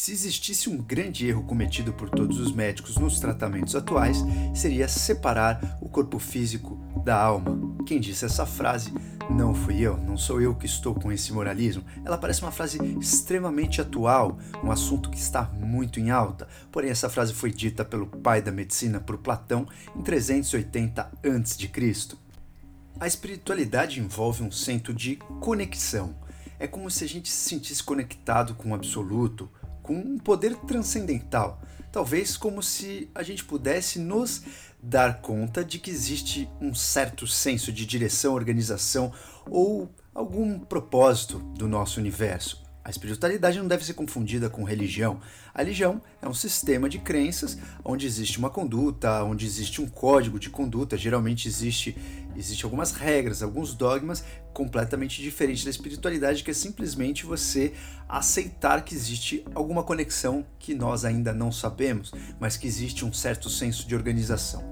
Se existisse um grande erro cometido por todos os médicos nos tratamentos atuais, seria separar o corpo físico da alma. Quem disse essa frase não fui eu, não sou eu que estou com esse moralismo. Ela parece uma frase extremamente atual, um assunto que está muito em alta. Porém, essa frase foi dita pelo pai da medicina, por Platão, em 380 a.C. A espiritualidade envolve um centro de conexão. É como se a gente se sentisse conectado com o absoluto, com um poder transcendental. Talvez como se a gente pudesse nos dar conta de que existe um certo senso de direção, organização ou algum propósito do nosso universo. A espiritualidade não deve ser confundida com religião. A religião é um sistema de crenças onde existe uma conduta, onde existe um código de conduta, geralmente existe existe algumas regras, alguns dogmas completamente diferentes da espiritualidade, que é simplesmente você aceitar que existe alguma conexão que nós ainda não sabemos, mas que existe um certo senso de organização.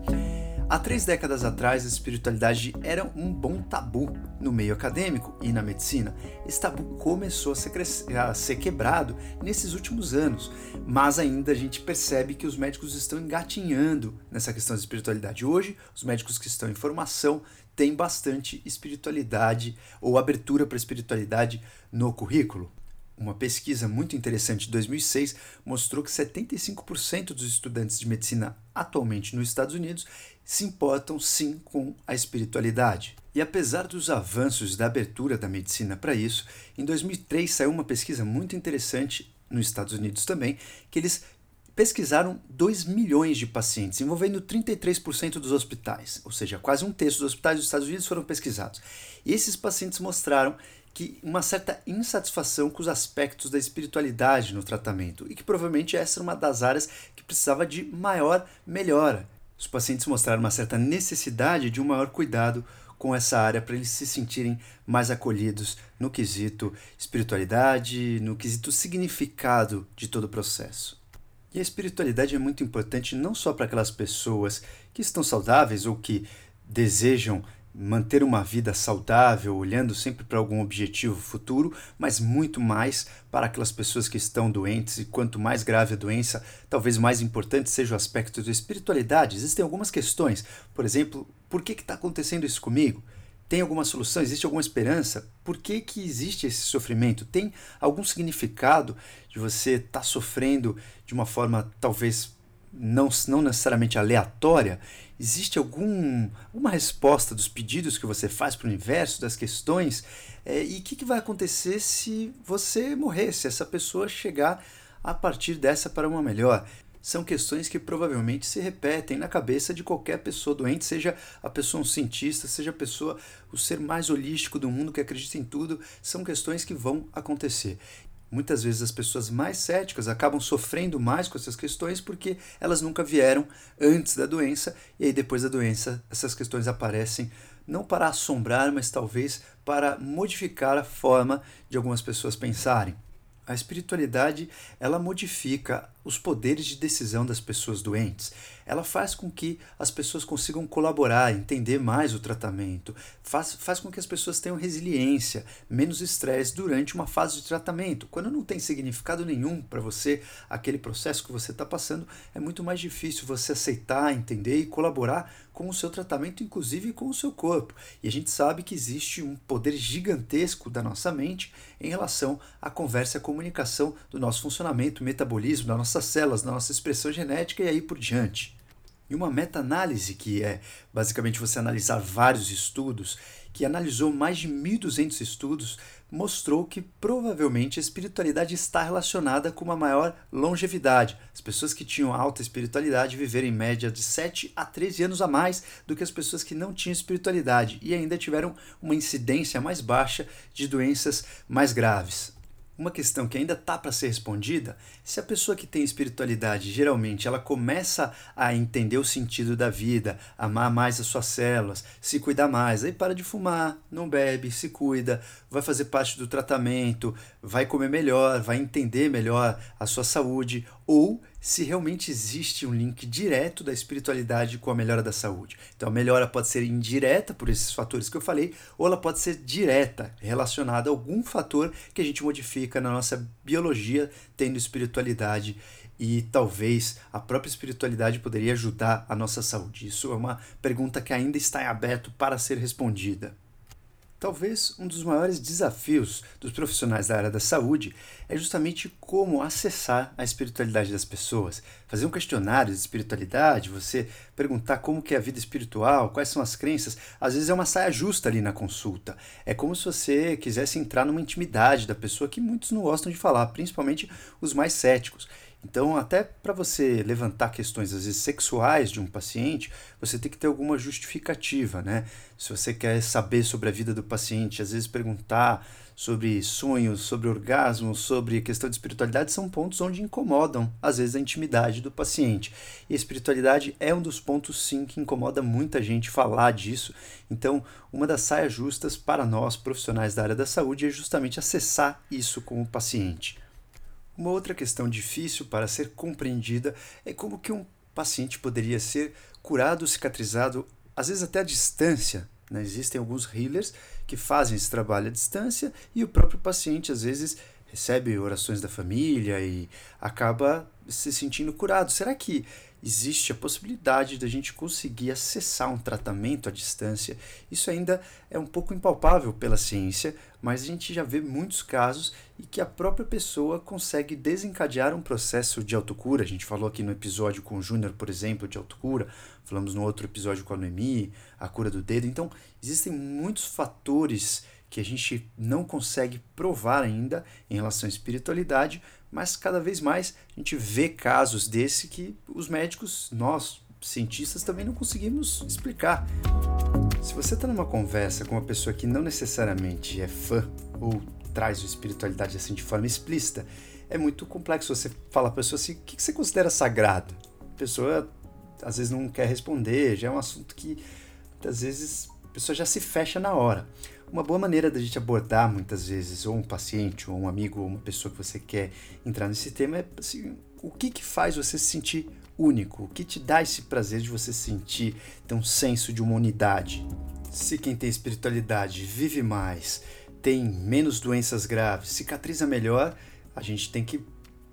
Há três décadas atrás, a espiritualidade era um bom tabu no meio acadêmico e na medicina. Esse tabu começou a ser, a ser, quebrado nesses últimos anos, mas ainda a gente percebe que os médicos estão engatinhando nessa questão da espiritualidade. Hoje, os médicos que estão em formação têm bastante espiritualidade ou abertura para espiritualidade no currículo. Uma pesquisa muito interessante de 2006 mostrou que 75% dos estudantes de medicina atualmente nos Estados Unidos se importam sim com a espiritualidade. E apesar dos avanços da abertura da medicina para isso, em 2003 saiu uma pesquisa muito interessante nos Estados Unidos também, que eles pesquisaram 2 milhões de pacientes, envolvendo 33% dos hospitais, ou seja, quase um terço dos hospitais dos Estados Unidos foram pesquisados. E esses pacientes mostraram que uma certa insatisfação com os aspectos da espiritualidade no tratamento e que provavelmente essa era uma das áreas que precisava de maior melhora. Os pacientes mostraram uma certa necessidade de um maior cuidado com essa área para eles se sentirem mais acolhidos no quesito espiritualidade, no quesito significado de todo o processo. E a espiritualidade é muito importante não só para aquelas pessoas que estão saudáveis ou que desejam manter uma vida saudável, olhando sempre para algum objetivo futuro, mas muito mais para aquelas pessoas que estão doentes, e quanto mais grave a doença, talvez mais importante seja o aspecto da espiritualidade. Existem algumas questões, por exemplo, por que está acontecendo isso comigo? Tem alguma solução? Existe alguma esperança? Por que, que existe esse sofrimento? Tem algum significado de você estar tá sofrendo de uma forma talvez não, não necessariamente aleatória, existe algum, alguma resposta dos pedidos que você faz para o universo, das questões? É, e o que, que vai acontecer se você morrer, se essa pessoa chegar a partir dessa para uma melhor? São questões que provavelmente se repetem na cabeça de qualquer pessoa doente, seja a pessoa um cientista, seja a pessoa o ser mais holístico do mundo que acredita em tudo, são questões que vão acontecer. Muitas vezes as pessoas mais céticas acabam sofrendo mais com essas questões porque elas nunca vieram antes da doença e aí depois da doença essas questões aparecem não para assombrar, mas talvez para modificar a forma de algumas pessoas pensarem. A espiritualidade, ela modifica os poderes de decisão das pessoas doentes. Ela faz com que as pessoas consigam colaborar, entender mais o tratamento, faz, faz com que as pessoas tenham resiliência, menos estresse durante uma fase de tratamento. Quando não tem significado nenhum para você aquele processo que você está passando, é muito mais difícil você aceitar, entender e colaborar com o seu tratamento, inclusive com o seu corpo. E a gente sabe que existe um poder gigantesco da nossa mente em relação à conversa e à comunicação do nosso funcionamento, metabolismo, das nossas células, da nossa expressão genética e aí por diante. E uma meta-análise, que é basicamente você analisar vários estudos, que analisou mais de 1.200 estudos, mostrou que provavelmente a espiritualidade está relacionada com uma maior longevidade. As pessoas que tinham alta espiritualidade viveram em média de 7 a 13 anos a mais do que as pessoas que não tinham espiritualidade e ainda tiveram uma incidência mais baixa de doenças mais graves. Uma questão que ainda está para ser respondida, se a pessoa que tem espiritualidade, geralmente, ela começa a entender o sentido da vida, amar mais as suas células, se cuidar mais, aí para de fumar, não bebe, se cuida, vai fazer parte do tratamento, vai comer melhor, vai entender melhor a sua saúde, ou se realmente existe um link direto da espiritualidade com a melhora da saúde. Então, a melhora pode ser indireta por esses fatores que eu falei, ou ela pode ser direta, relacionada a algum fator que a gente modifica na nossa biologia, tendo espiritualidade e talvez a própria espiritualidade poderia ajudar a nossa saúde. Isso é uma pergunta que ainda está em aberto para ser respondida. Talvez um dos maiores desafios dos profissionais da área da saúde é justamente como acessar a espiritualidade das pessoas. Fazer um questionário de espiritualidade, você perguntar como que é a vida espiritual, quais são as crenças, às vezes é uma saia justa ali na consulta. É como se você quisesse entrar numa intimidade da pessoa que muitos não gostam de falar, principalmente os mais céticos. Então, até para você levantar questões, às vezes, sexuais de um paciente, você tem que ter alguma justificativa, né? Se você quer saber sobre a vida do paciente, às vezes perguntar sobre sonhos, sobre orgasmos, sobre questão de espiritualidade, são pontos onde incomodam, às vezes, a intimidade do paciente. E a espiritualidade é um dos pontos, sim, que incomoda muita gente falar disso. Então, uma das saias justas para nós, profissionais da área da saúde, é justamente acessar isso com o paciente. Uma outra questão difícil para ser compreendida é como que um paciente poderia ser curado, cicatrizado, às vezes até à distância. Né? Existem alguns healers que fazem esse trabalho à distância e o próprio paciente às vezes recebe orações da família e acaba se sentindo curado. Será que existe a possibilidade da gente conseguir acessar um tratamento à distância. Isso ainda é um pouco impalpável pela ciência, mas a gente já vê muitos casos e que a própria pessoa consegue desencadear um processo de autocura. A gente falou aqui no episódio com o Júnior, por exemplo, de autocura, falamos no outro episódio com a Noemi, a cura do dedo. Então, existem muitos fatores que a gente não consegue provar ainda em relação à espiritualidade, mas cada vez mais a gente vê casos desse que os médicos, nós, cientistas, também não conseguimos explicar. Se você está numa conversa com uma pessoa que não necessariamente é fã ou traz a espiritualidade assim de forma explícita, é muito complexo você falar para a pessoa assim: o que você considera sagrado? A pessoa às vezes não quer responder, já é um assunto que às vezes a pessoa já se fecha na hora. Uma boa maneira da gente abordar muitas vezes, ou um paciente, ou um amigo, ou uma pessoa que você quer entrar nesse tema, é assim, o que, que faz você se sentir único? O que te dá esse prazer de você sentir, ter um senso de uma unidade? Se quem tem espiritualidade vive mais, tem menos doenças graves, cicatriza melhor, a gente tem que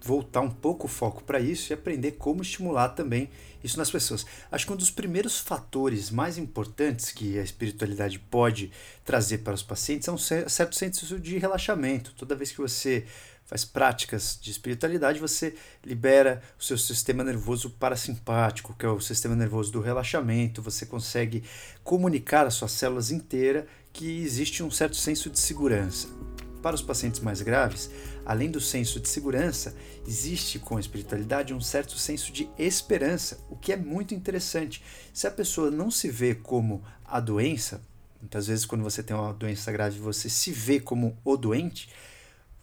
voltar um pouco o foco para isso e aprender como estimular também isso nas pessoas. Acho que um dos primeiros fatores mais importantes que a espiritualidade pode trazer para os pacientes é um certo senso de relaxamento. Toda vez que você faz práticas de espiritualidade, você libera o seu sistema nervoso parasimpático, que é o sistema nervoso do relaxamento, você consegue comunicar às suas células inteiras que existe um certo senso de segurança. Para os pacientes mais graves, além do senso de segurança, existe com a espiritualidade um certo senso de esperança, o que é muito interessante. Se a pessoa não se vê como a doença, muitas vezes quando você tem uma doença grave, você se vê como o doente,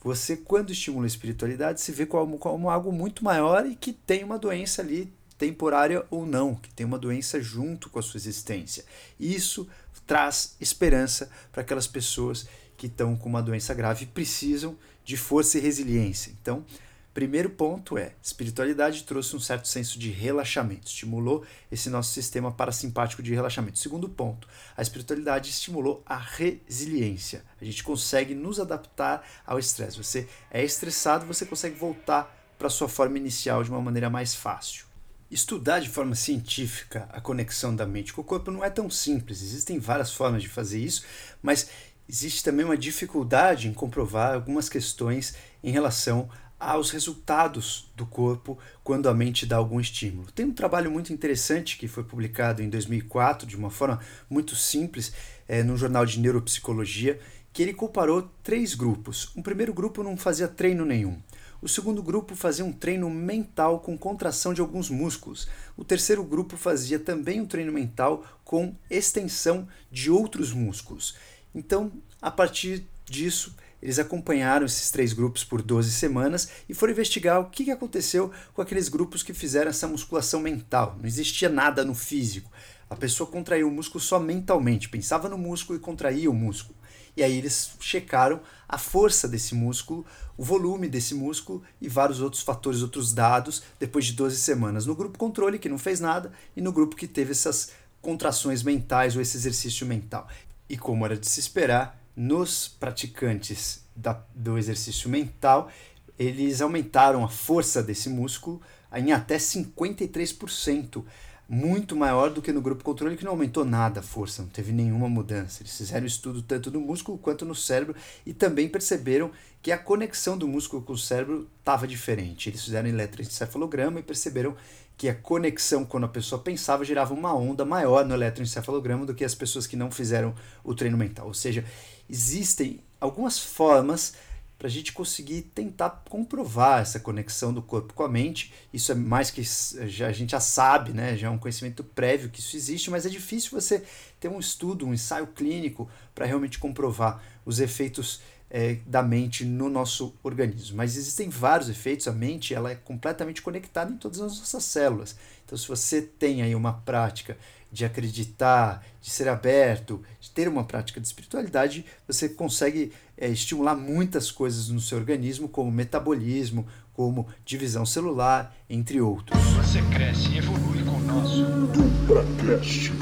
você, quando estimula a espiritualidade, se vê como, como algo muito maior e que tem uma doença ali, temporária ou não, que tem uma doença junto com a sua existência. Isso traz esperança para aquelas pessoas que estão com uma doença grave e precisam de força e resiliência. Então, primeiro ponto é: espiritualidade trouxe um certo senso de relaxamento, estimulou esse nosso sistema parasimpático de relaxamento. Segundo ponto, a espiritualidade estimulou a resiliência. A gente consegue nos adaptar ao estresse. Você é estressado, você consegue voltar para sua forma inicial de uma maneira mais fácil. Estudar de forma científica a conexão da mente com o corpo não é tão simples. Existem várias formas de fazer isso, mas existe também uma dificuldade em comprovar algumas questões em relação aos resultados do corpo quando a mente dá algum estímulo. Tem um trabalho muito interessante que foi publicado em 2004 de uma forma muito simples é, no jornal de neuropsicologia que ele comparou três grupos. Um primeiro grupo não fazia treino nenhum. O segundo grupo fazia um treino mental com contração de alguns músculos. O terceiro grupo fazia também um treino mental com extensão de outros músculos. Então, a partir disso, eles acompanharam esses três grupos por 12 semanas e foram investigar o que aconteceu com aqueles grupos que fizeram essa musculação mental. Não existia nada no físico. A pessoa contraiu o músculo só mentalmente, pensava no músculo e contraía o músculo. E aí eles checaram a força desse músculo, o volume desse músculo e vários outros fatores, outros dados, depois de 12 semanas. No grupo controle, que não fez nada, e no grupo que teve essas contrações mentais ou esse exercício mental. E como era de se esperar, nos praticantes da, do exercício mental, eles aumentaram a força desse músculo em até 53% muito maior do que no grupo controle, que não aumentou nada a força, não teve nenhuma mudança. Eles fizeram estudo tanto no músculo quanto no cérebro e também perceberam que a conexão do músculo com o cérebro estava diferente. Eles fizeram eletroencefalograma e perceberam que a conexão, quando a pessoa pensava, gerava uma onda maior no eletroencefalograma do que as pessoas que não fizeram o treino mental. Ou seja, existem algumas formas para a gente conseguir tentar comprovar essa conexão do corpo com a mente. Isso é mais que já, a gente já sabe, né? já é um conhecimento prévio que isso existe, mas é difícil você ter um estudo, um ensaio clínico para realmente comprovar os efeitos é, da mente no nosso organismo. Mas existem vários efeitos, a mente ela é completamente conectada em todas as nossas células. Então, se você tem aí uma prática de acreditar, de ser aberto, de ter uma prática de espiritualidade, você consegue é, estimular muitas coisas no seu organismo, como metabolismo, como divisão celular, entre outros. Você cresce e evolui com o nosso DupraCast.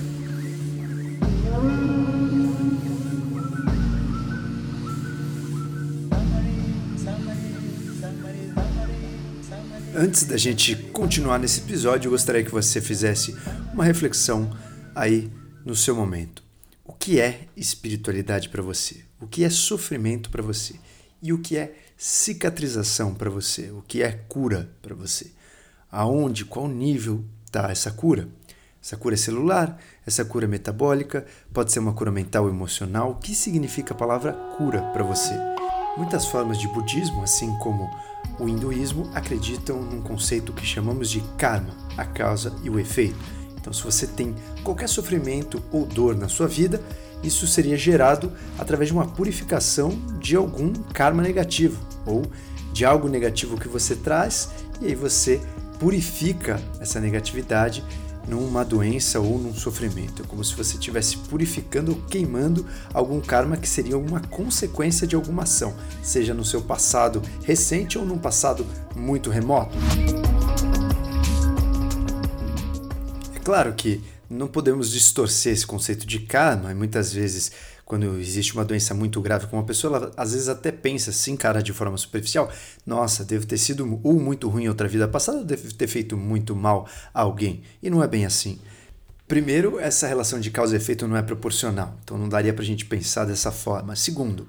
Antes da gente continuar nesse episódio, eu gostaria que você fizesse uma reflexão aí no seu momento. O que é espiritualidade para você? O que é sofrimento para você? E o que é cicatrização para você? O que é cura para você? Aonde, qual nível está essa cura? Essa cura é celular, essa cura é metabólica, pode ser uma cura mental emocional. O que significa a palavra cura para você? Muitas formas de budismo, assim como o hinduísmo acreditam num conceito que chamamos de karma, a causa e o efeito. Então, se você tem qualquer sofrimento ou dor na sua vida, isso seria gerado através de uma purificação de algum karma negativo ou de algo negativo que você traz e aí você purifica essa negatividade numa doença ou num sofrimento. É como se você estivesse purificando ou queimando algum karma que seria uma consequência de alguma ação, seja no seu passado recente ou num passado muito remoto. É claro que não podemos distorcer esse conceito de karma, e muitas vezes quando existe uma doença muito grave com uma pessoa, ela às vezes até pensa, assim, cara, de forma superficial: nossa, devo ter sido ou muito ruim em outra vida passada, ou devo ter feito muito mal a alguém. E não é bem assim. Primeiro, essa relação de causa e efeito não é proporcional, então não daria para a gente pensar dessa forma. Segundo,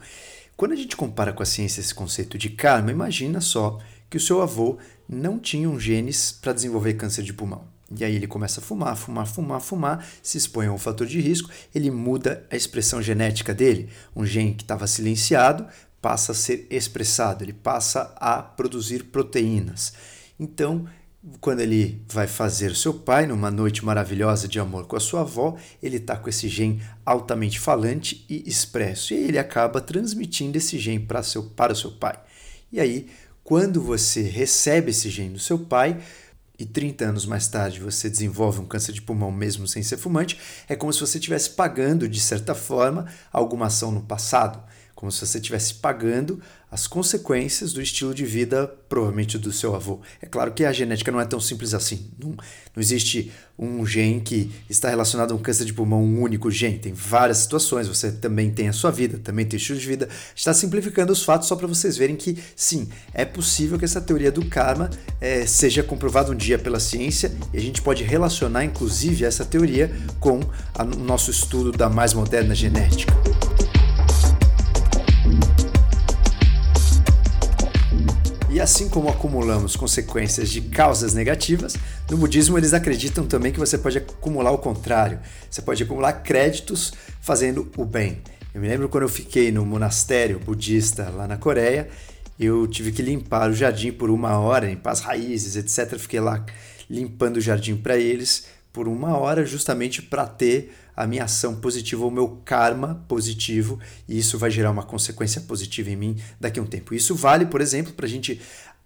quando a gente compara com a ciência esse conceito de karma, imagina só que o seu avô não tinha um genes para desenvolver câncer de pulmão. E aí ele começa a fumar, fumar, fumar, fumar, se expõe a um fator de risco, ele muda a expressão genética dele. Um gene que estava silenciado passa a ser expressado, ele passa a produzir proteínas. Então, quando ele vai fazer seu pai numa noite maravilhosa de amor com a sua avó, ele está com esse gene altamente falante e expresso. E ele acaba transmitindo esse gene para, seu, para o seu pai. E aí, quando você recebe esse gene do seu pai, e 30 anos mais tarde você desenvolve um câncer de pulmão mesmo sem ser fumante, é como se você estivesse pagando, de certa forma, alguma ação no passado como se você estivesse pagando as consequências do estilo de vida, provavelmente do seu avô. É claro que a genética não é tão simples assim. Não, não existe um gene que está relacionado a um câncer de pulmão, um único gene. Tem várias situações. Você também tem a sua vida, também tem estilo de vida. Está simplificando os fatos só para vocês verem que, sim, é possível que essa teoria do karma é, seja comprovada um dia pela ciência e a gente pode relacionar, inclusive, essa teoria com o nosso estudo da mais moderna genética. E assim como acumulamos consequências de causas negativas, no budismo eles acreditam também que você pode acumular o contrário. Você pode acumular créditos fazendo o bem. Eu me lembro quando eu fiquei no monastério budista lá na Coreia, eu tive que limpar o jardim por uma hora, limpar as raízes, etc. Fiquei lá limpando o jardim para eles por uma hora, justamente para ter a minha ação positiva, o meu karma positivo, e isso vai gerar uma consequência positiva em mim daqui a um tempo. Isso vale, por exemplo, para a gente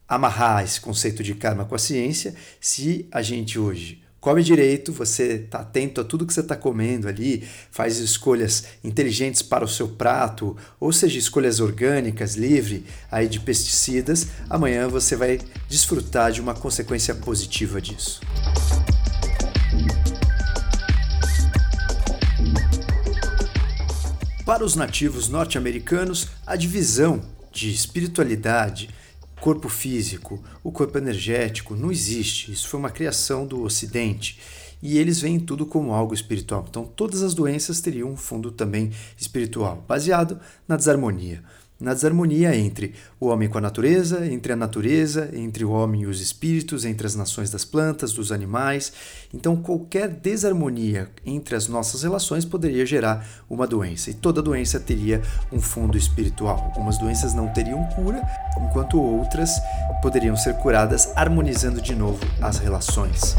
amarrar esse conceito de karma com a ciência. Se a gente hoje come direito, você está atento a tudo que você está comendo ali, faz escolhas inteligentes para o seu prato, ou seja, escolhas orgânicas, livre aí de pesticidas, amanhã você vai desfrutar de uma consequência positiva disso. Para os nativos norte-americanos, a divisão de espiritualidade, corpo físico, o corpo energético, não existe. Isso foi uma criação do Ocidente. E eles veem tudo como algo espiritual. Então, todas as doenças teriam um fundo também espiritual, baseado na desarmonia na desarmonia entre o homem com a natureza, entre a natureza, entre o homem e os espíritos, entre as nações das plantas, dos animais. Então, qualquer desarmonia entre as nossas relações poderia gerar uma doença, e toda doença teria um fundo espiritual. Algumas doenças não teriam cura, enquanto outras poderiam ser curadas harmonizando de novo as relações.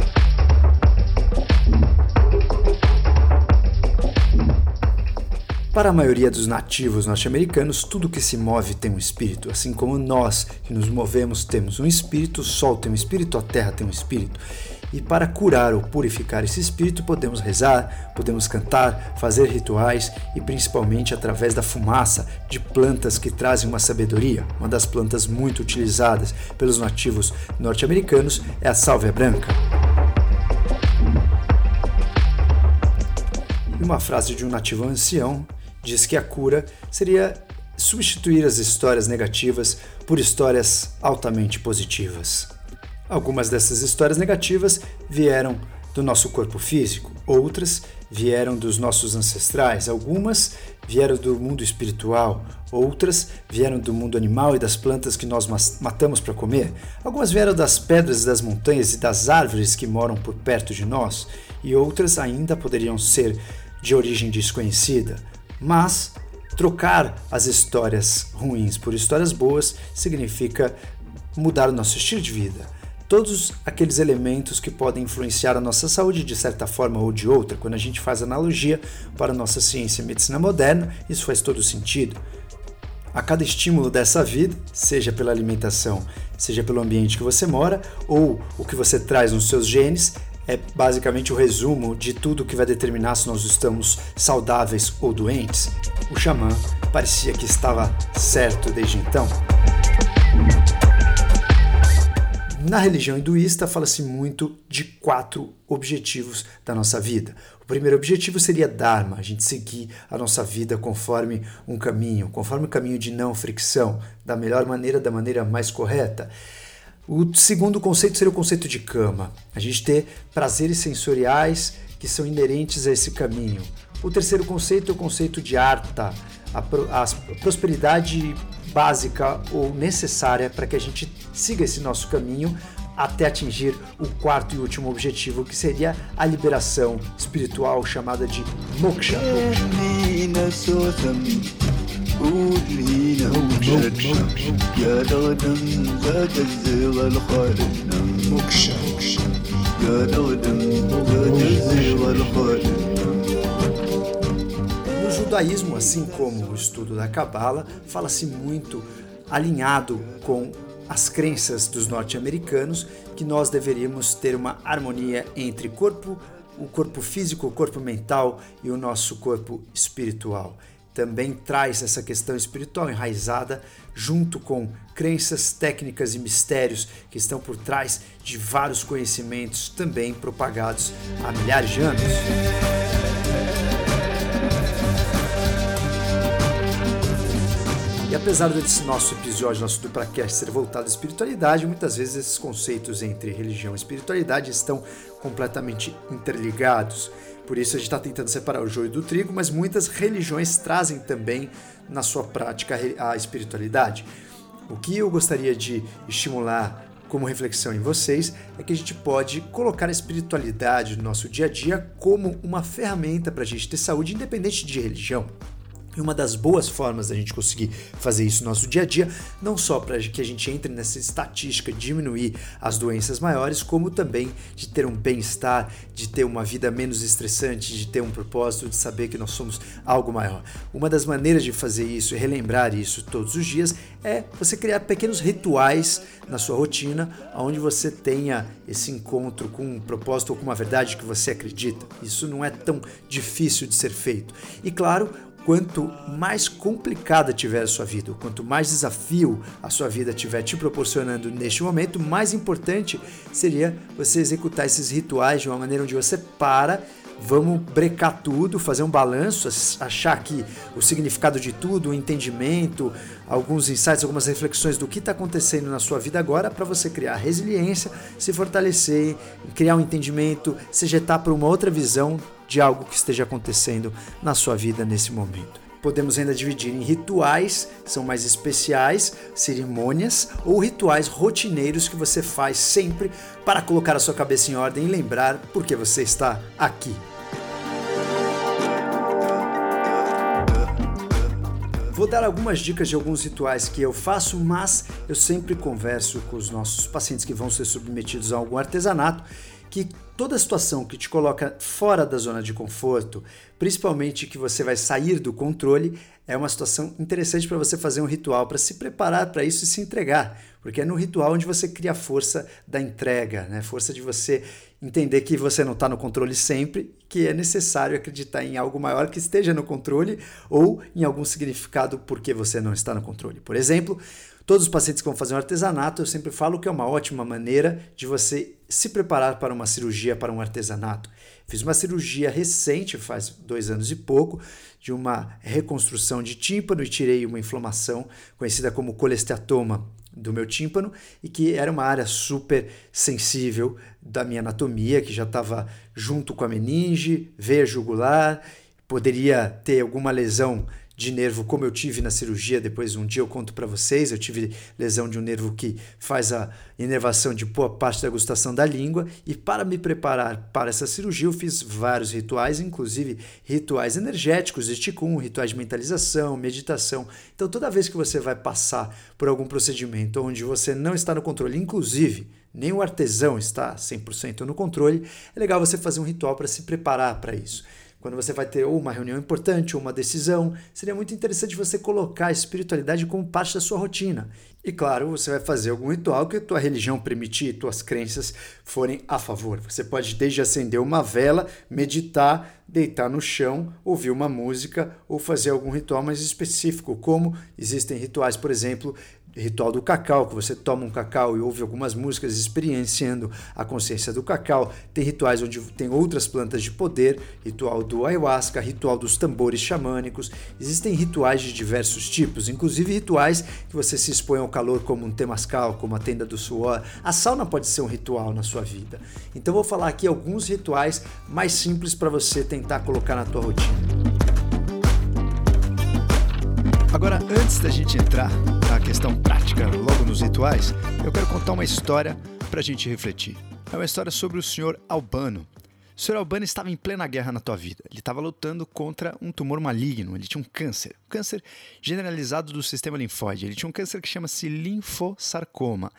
Para a maioria dos nativos norte-americanos, tudo que se move tem um espírito, assim como nós que nos movemos temos um espírito, o sol tem um espírito, a terra tem um espírito. E para curar ou purificar esse espírito, podemos rezar, podemos cantar, fazer rituais e principalmente através da fumaça de plantas que trazem uma sabedoria. Uma das plantas muito utilizadas pelos nativos norte-americanos é a sálvia branca. E uma frase de um nativo ancião diz que a cura seria substituir as histórias negativas por histórias altamente positivas. Algumas dessas histórias negativas vieram do nosso corpo físico, outras vieram dos nossos ancestrais, algumas vieram do mundo espiritual, outras vieram do mundo animal e das plantas que nós matamos para comer, algumas vieram das pedras das montanhas e das árvores que moram por perto de nós, e outras ainda poderiam ser de origem desconhecida, mas trocar as histórias ruins por histórias boas significa mudar o nosso estilo de vida. Todos aqueles elementos que podem influenciar a nossa saúde de certa forma ou de outra, quando a gente faz analogia para a nossa ciência e medicina moderna, isso faz todo sentido. A cada estímulo dessa vida, seja pela alimentação, seja pelo ambiente que você mora ou o que você traz nos seus genes, é basicamente o resumo de tudo que vai determinar se nós estamos saudáveis ou doentes. O xamã parecia que estava certo desde então. Na religião hinduísta fala-se muito de quatro objetivos da nossa vida. O primeiro objetivo seria Dharma, a gente seguir a nossa vida conforme um caminho, conforme um caminho de não fricção, da melhor maneira, da maneira mais correta. O segundo conceito seria o conceito de cama, a gente ter prazeres sensoriais que são inerentes a esse caminho. O terceiro conceito é o conceito de arta, a, a prosperidade básica ou necessária para que a gente siga esse nosso caminho até atingir o quarto e último objetivo, que seria a liberação espiritual chamada de moksha. No judaísmo, assim como o estudo da Cabala, fala-se muito alinhado com as crenças dos norte-americanos que nós deveríamos ter uma harmonia entre corpo, o corpo físico, o corpo mental e o nosso corpo espiritual também traz essa questão espiritual enraizada junto com crenças, técnicas e mistérios que estão por trás de vários conhecimentos também propagados há milhares de anos. E apesar desse nosso episódio, nosso DupraCast ser voltado à espiritualidade, muitas vezes esses conceitos entre religião e espiritualidade estão completamente interligados. Por isso a gente está tentando separar o joio do trigo, mas muitas religiões trazem também na sua prática a espiritualidade. O que eu gostaria de estimular como reflexão em vocês é que a gente pode colocar a espiritualidade no nosso dia a dia como uma ferramenta para a gente ter saúde independente de religião. E uma das boas formas da gente conseguir fazer isso no nosso dia a dia, não só para que a gente entre nessa estatística de diminuir as doenças maiores, como também de ter um bem-estar, de ter uma vida menos estressante, de ter um propósito, de saber que nós somos algo maior. Uma das maneiras de fazer isso e relembrar isso todos os dias é você criar pequenos rituais na sua rotina, onde você tenha esse encontro com um propósito ou com uma verdade que você acredita. Isso não é tão difícil de ser feito. E claro, quanto mais complicada tiver a sua vida, quanto mais desafio a sua vida estiver te proporcionando neste momento, mais importante seria você executar esses rituais de uma maneira onde você para vamos brecar tudo, fazer um balanço, achar que o significado de tudo, o entendimento, alguns insights, algumas reflexões do que está acontecendo na sua vida agora para você criar resiliência, se fortalecer, criar um entendimento, se jetar para uma outra visão de algo que esteja acontecendo na sua vida nesse momento. Podemos ainda dividir em rituais, são mais especiais, cerimônias ou rituais rotineiros que você faz sempre para colocar a sua cabeça em ordem e lembrar por que você está aqui. Vou dar algumas dicas de alguns rituais que eu faço, mas eu sempre converso com os nossos pacientes que vão ser submetidos a algum artesanato que toda situação que te coloca fora da zona de conforto, principalmente que você vai sair do controle, é uma situação interessante para você fazer um ritual, para se preparar para isso e se entregar. Porque é no ritual onde você cria a força da entrega, né? força de você entender que você não está no controle sempre, que é necessário acreditar em algo maior que esteja no controle ou em algum significado porque você não está no controle. Por exemplo, Todos os pacientes que vão fazer um artesanato, eu sempre falo que é uma ótima maneira de você se preparar para uma cirurgia, para um artesanato. Fiz uma cirurgia recente, faz dois anos e pouco, de uma reconstrução de tímpano e tirei uma inflamação conhecida como colesteatoma do meu tímpano e que era uma área super sensível da minha anatomia, que já estava junto com a meninge, veia jugular, poderia ter alguma lesão de nervo como eu tive na cirurgia, depois um dia eu conto para vocês, eu tive lesão de um nervo que faz a inervação de boa parte da gustação da língua e para me preparar para essa cirurgia eu fiz vários rituais, inclusive rituais energéticos de Qigong, rituais de mentalização, meditação. Então toda vez que você vai passar por algum procedimento onde você não está no controle, inclusive nem o artesão está 100% no controle, é legal você fazer um ritual para se preparar para isso quando você vai ter ou uma reunião importante ou uma decisão, seria muito interessante você colocar a espiritualidade como parte da sua rotina. E claro, você vai fazer algum ritual que a tua religião permitir, tuas crenças forem a favor. Você pode desde acender uma vela, meditar, deitar no chão, ouvir uma música ou fazer algum ritual mais específico, como existem rituais, por exemplo, ritual do cacau, que você toma um cacau e ouve algumas músicas experienciando a consciência do cacau. Tem rituais onde tem outras plantas de poder, ritual do ayahuasca, ritual dos tambores xamânicos. Existem rituais de diversos tipos, inclusive rituais que você se expõe ao calor como um temascal, como a tenda do suor. A sauna pode ser um ritual na sua vida. Então vou falar aqui alguns rituais mais simples para você tentar colocar na tua rotina. Agora, antes da gente entrar questão prática, logo nos rituais, eu quero contar uma história para a gente refletir. É uma história sobre o senhor Albano. O senhor Albano estava em plena guerra na tua vida. Ele estava lutando contra um tumor maligno. Ele tinha um câncer, câncer generalizado do sistema linfóide. Ele tinha um câncer que chama-se linfossarcoma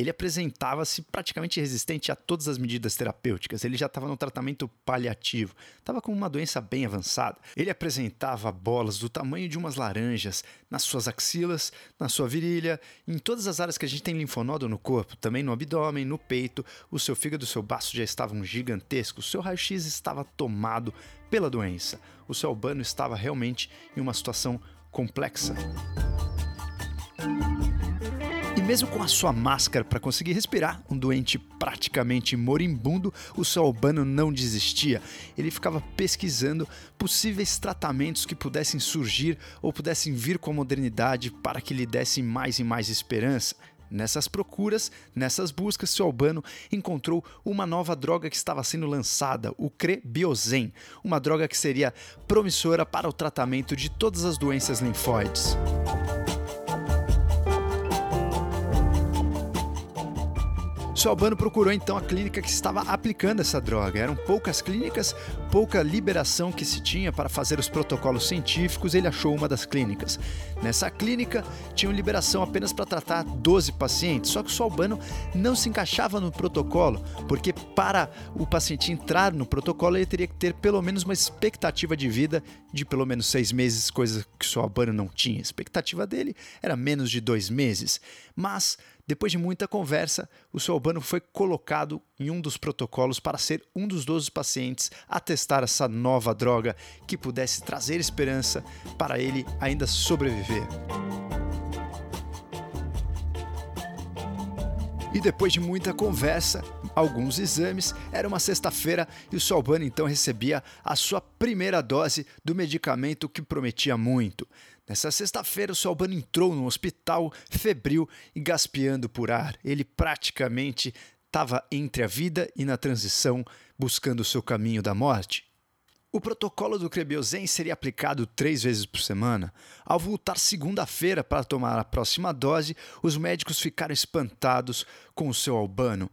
ele apresentava-se praticamente resistente a todas as medidas terapêuticas. Ele já estava no tratamento paliativo, estava com uma doença bem avançada. Ele apresentava bolas do tamanho de umas laranjas nas suas axilas, na sua virilha, em todas as áreas que a gente tem linfonodo no corpo, também no abdômen, no peito. O seu fígado e o seu baço já estavam gigantescos, o seu raio-x estava tomado pela doença. O seu albano estava realmente em uma situação complexa mesmo com a sua máscara para conseguir respirar, um doente praticamente moribundo, o seu Albano não desistia. Ele ficava pesquisando possíveis tratamentos que pudessem surgir ou pudessem vir com a modernidade para que lhe dessem mais e mais esperança. Nessas procuras, nessas buscas, seu Albano encontrou uma nova droga que estava sendo lançada, o Crebiozen, uma droga que seria promissora para o tratamento de todas as doenças linfóides. Seu Albano procurou então a clínica que estava aplicando essa droga. Eram poucas clínicas, pouca liberação que se tinha para fazer os protocolos científicos. Ele achou uma das clínicas. Nessa clínica, tinham liberação apenas para tratar 12 pacientes, só que o seu Albano não se encaixava no protocolo, porque para o paciente entrar no protocolo, ele teria que ter pelo menos uma expectativa de vida de pelo menos seis meses, coisa que o seu Albano não tinha. A expectativa dele era menos de dois meses. Mas depois de muita conversa, o seu Albano foi colocado em um dos protocolos para ser um dos 12 pacientes a testar essa nova droga que pudesse trazer esperança para ele ainda sobreviver. E depois de muita conversa, alguns exames, era uma sexta-feira e o Solbano então recebia a sua primeira dose do medicamento que prometia muito. Nessa sexta-feira, o Salbano entrou no hospital febril e gaspeando por ar. Ele praticamente estava entre a vida e na transição, buscando o seu caminho da morte. O protocolo do Crebiozen seria aplicado três vezes por semana. Ao voltar segunda-feira para tomar a próxima dose, os médicos ficaram espantados com o seu albano.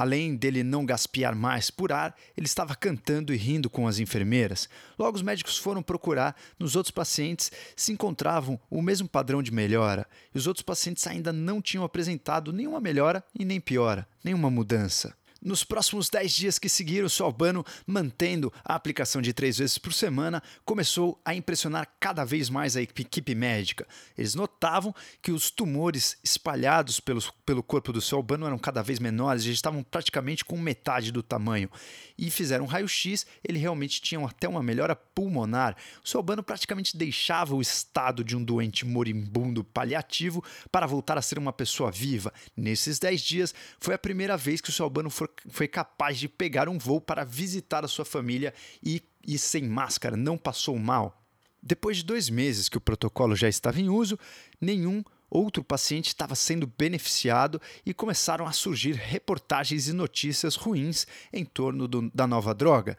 Além dele não gaspear mais por ar, ele estava cantando e rindo com as enfermeiras. Logo, os médicos foram procurar nos outros pacientes se encontravam o mesmo padrão de melhora, e os outros pacientes ainda não tinham apresentado nenhuma melhora e nem piora, nenhuma mudança. Nos próximos 10 dias que seguiram, o Albano, mantendo a aplicação de três vezes por semana, começou a impressionar cada vez mais a equipe médica. Eles notavam que os tumores espalhados pelo, pelo corpo do seu Albano eram cada vez menores, eles estavam praticamente com metade do tamanho. E fizeram um raio-x, ele realmente tinha até uma melhora pulmonar. O seu Albano praticamente deixava o estado de um doente moribundo paliativo para voltar a ser uma pessoa viva. Nesses 10 dias, foi a primeira vez que o seu Albano foi capaz de pegar um voo para visitar a sua família e, e sem máscara, não passou mal. Depois de dois meses que o protocolo já estava em uso, nenhum outro paciente estava sendo beneficiado e começaram a surgir reportagens e notícias ruins em torno do, da nova droga.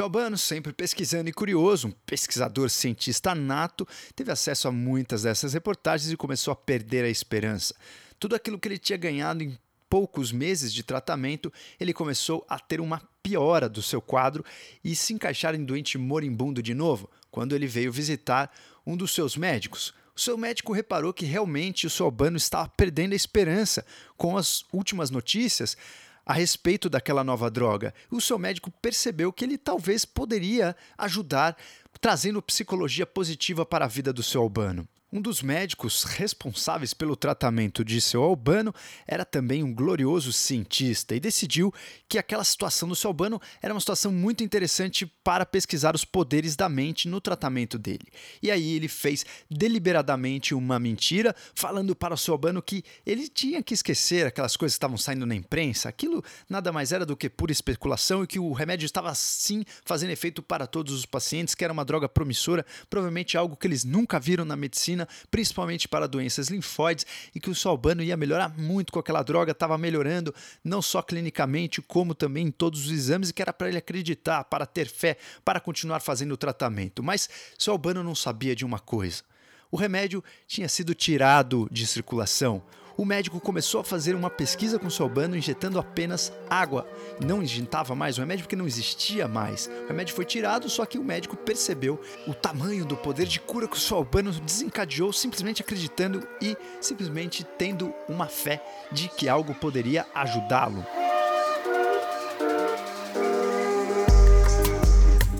Albano, sempre pesquisando e curioso, um pesquisador cientista nato, teve acesso a muitas dessas reportagens e começou a perder a esperança. Tudo aquilo que ele tinha ganhado em poucos meses de tratamento, ele começou a ter uma piora do seu quadro e se encaixar em doente moribundo de novo, quando ele veio visitar um dos seus médicos. O seu médico reparou que realmente o seu Albano estava perdendo a esperança com as últimas notícias a respeito daquela nova droga. O seu médico percebeu que ele talvez poderia ajudar trazendo psicologia positiva para a vida do seu Albano. Um dos médicos responsáveis pelo tratamento de seu Albano era também um glorioso cientista e decidiu que aquela situação do seu Albano era uma situação muito interessante para pesquisar os poderes da mente no tratamento dele. E aí ele fez deliberadamente uma mentira, falando para o seu Albano que ele tinha que esquecer aquelas coisas que estavam saindo na imprensa. Aquilo nada mais era do que pura especulação e que o remédio estava sim fazendo efeito para todos os pacientes, que era uma droga promissora, provavelmente algo que eles nunca viram na medicina principalmente para doenças linfóides, e que o Salbano ia melhorar muito com aquela droga, estava melhorando não só clinicamente, como também em todos os exames, e que era para ele acreditar, para ter fé, para continuar fazendo o tratamento. Mas Salbano não sabia de uma coisa. O remédio tinha sido tirado de circulação o médico começou a fazer uma pesquisa com o Sobano injetando apenas água. Não injetava mais o remédio porque não existia mais. O remédio foi tirado, só que o médico percebeu o tamanho do poder de cura que o Sobano desencadeou simplesmente acreditando e simplesmente tendo uma fé de que algo poderia ajudá-lo.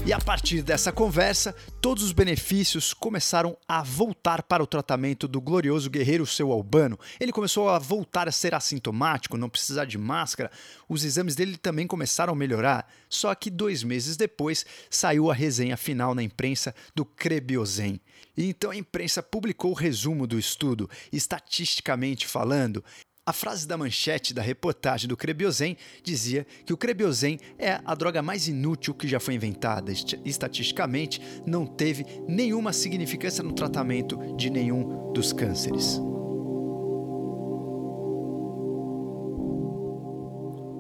E a partir dessa conversa, todos os benefícios começaram a voltar para o tratamento do glorioso guerreiro seu Albano. Ele começou a voltar a ser assintomático, não precisar de máscara. Os exames dele também começaram a melhorar. Só que dois meses depois saiu a resenha final na imprensa do Crebiozen. E então a imprensa publicou o resumo do estudo, estatisticamente falando. A frase da manchete da reportagem do Crebiozen dizia que o Crebiozen é a droga mais inútil que já foi inventada. Estatisticamente, não teve nenhuma significância no tratamento de nenhum dos cânceres.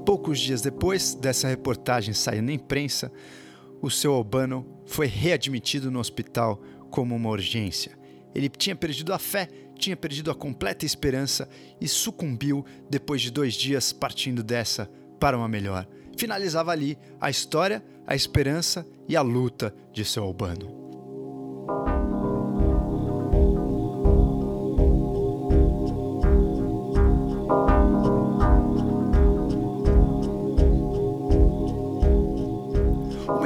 Poucos dias depois dessa reportagem sair na imprensa, o seu Albano foi readmitido no hospital como uma urgência. Ele tinha perdido a fé tinha perdido a completa esperança e sucumbiu depois de dois dias partindo dessa para uma melhor. Finalizava ali a história, a esperança e a luta de seu Albano.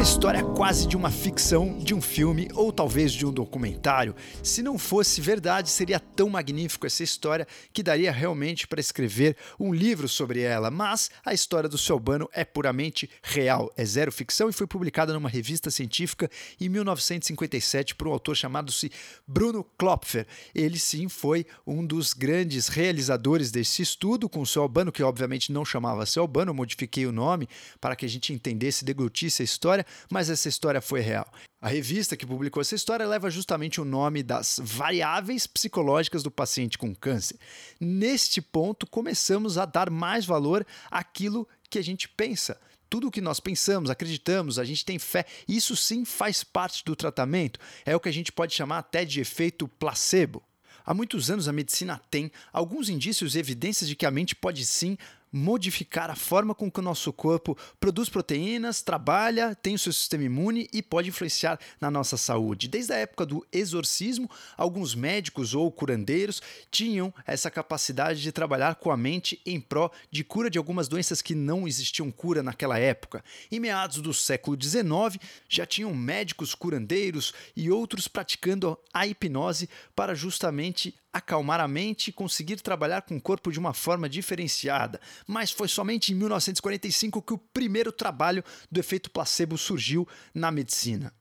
Uma história quase de uma ficção, de um filme ou talvez de um documentário. Se não fosse verdade, seria tão magnífico essa história que daria realmente para escrever um livro sobre ela. Mas a história do Selbano é puramente real, é zero ficção e foi publicada numa revista científica em 1957 por um autor chamado-se Bruno Klopfer. Ele sim foi um dos grandes realizadores desse estudo com o Selbano, que obviamente não chamava Selbano, modifiquei o nome para que a gente entendesse, deglutisse a história mas essa história foi real. A revista que publicou essa história leva justamente o nome das variáveis psicológicas do paciente com câncer. Neste ponto, começamos a dar mais valor àquilo que a gente pensa tudo o que nós pensamos, acreditamos, a gente tem fé, isso sim faz parte do tratamento. É o que a gente pode chamar até de efeito placebo. Há muitos anos a medicina tem alguns indícios e evidências de que a mente pode sim modificar a forma com que o nosso corpo produz proteínas, trabalha, tem o seu sistema imune e pode influenciar na nossa saúde. Desde a época do exorcismo, alguns médicos ou curandeiros tinham essa capacidade de trabalhar com a mente em pró de cura de algumas doenças que não existiam cura naquela época. Em meados do século XIX, já tinham médicos curandeiros e outros praticando a hipnose para justamente acalmar a mente e conseguir trabalhar com o corpo de uma forma diferenciada. Mas foi somente em 1945 que o primeiro trabalho do efeito placebo surgiu na medicina.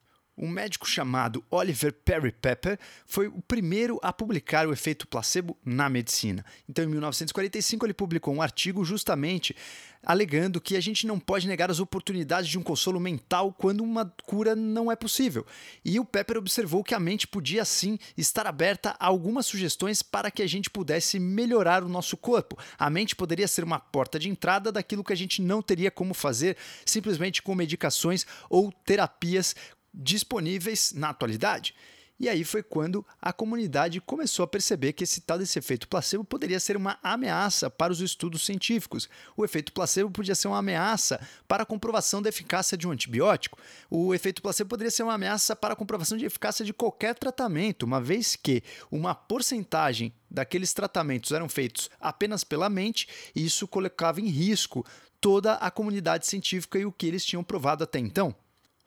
Um médico chamado Oliver Perry Pepper foi o primeiro a publicar o efeito placebo na medicina. Então, em 1945, ele publicou um artigo justamente alegando que a gente não pode negar as oportunidades de um consolo mental quando uma cura não é possível. E o Pepper observou que a mente podia sim estar aberta a algumas sugestões para que a gente pudesse melhorar o nosso corpo. A mente poderia ser uma porta de entrada daquilo que a gente não teria como fazer simplesmente com medicações ou terapias disponíveis na atualidade. E aí foi quando a comunidade começou a perceber que esse tal desse efeito placebo poderia ser uma ameaça para os estudos científicos. O efeito placebo podia ser uma ameaça para a comprovação da eficácia de um antibiótico. O efeito placebo poderia ser uma ameaça para a comprovação de eficácia de qualquer tratamento, uma vez que uma porcentagem daqueles tratamentos eram feitos apenas pela mente, e isso colocava em risco toda a comunidade científica e o que eles tinham provado até então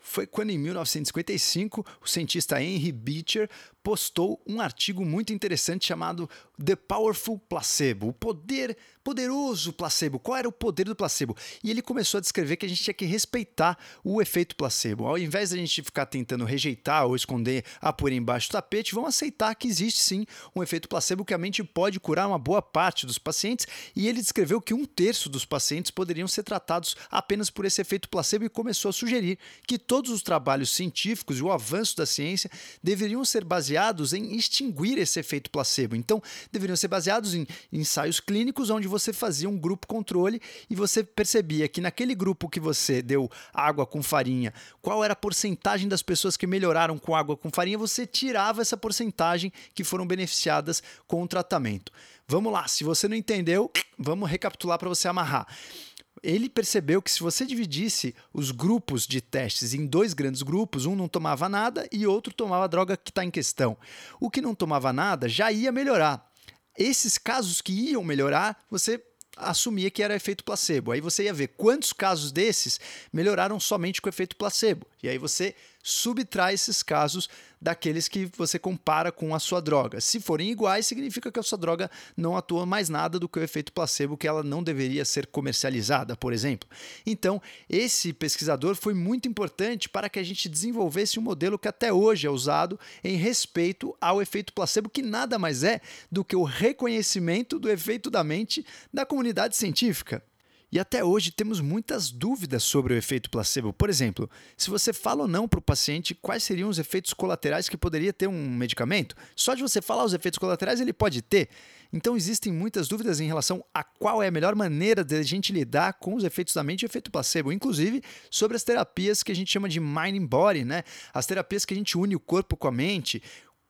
foi quando, em 1955, o cientista Henry Beecher postou um artigo muito interessante chamado The Powerful Placebo, o poder poderoso placebo. Qual era o poder do placebo? E ele começou a descrever que a gente tinha que respeitar o efeito placebo. Ao invés de a gente ficar tentando rejeitar ou esconder a poeira embaixo do tapete, vamos aceitar que existe sim um efeito placebo que a mente pode curar uma boa parte dos pacientes. E ele descreveu que um terço dos pacientes poderiam ser tratados apenas por esse efeito placebo e começou a sugerir que todos os trabalhos científicos e o avanço da ciência deveriam ser baseados baseados em extinguir esse efeito placebo. Então, deveriam ser baseados em ensaios clínicos onde você fazia um grupo controle e você percebia que naquele grupo que você deu água com farinha, qual era a porcentagem das pessoas que melhoraram com água com farinha, você tirava essa porcentagem que foram beneficiadas com o tratamento. Vamos lá, se você não entendeu, vamos recapitular para você amarrar ele percebeu que se você dividisse os grupos de testes em dois grandes grupos, um não tomava nada e outro tomava a droga que está em questão. O que não tomava nada já ia melhorar. Esses casos que iam melhorar, você assumia que era efeito placebo. Aí você ia ver quantos casos desses melhoraram somente com efeito placebo. E aí você subtrai esses casos daqueles que você compara com a sua droga. Se forem iguais, significa que a sua droga não atua mais nada do que o efeito placebo, que ela não deveria ser comercializada, por exemplo. Então, esse pesquisador foi muito importante para que a gente desenvolvesse um modelo que até hoje é usado em respeito ao efeito placebo, que nada mais é do que o reconhecimento do efeito da mente da comunidade científica. E até hoje temos muitas dúvidas sobre o efeito placebo. Por exemplo, se você fala ou não para o paciente quais seriam os efeitos colaterais que poderia ter um medicamento, só de você falar os efeitos colaterais ele pode ter. Então existem muitas dúvidas em relação a qual é a melhor maneira de a gente lidar com os efeitos da mente e efeito placebo, inclusive sobre as terapias que a gente chama de mind body, né? As terapias que a gente une o corpo com a mente,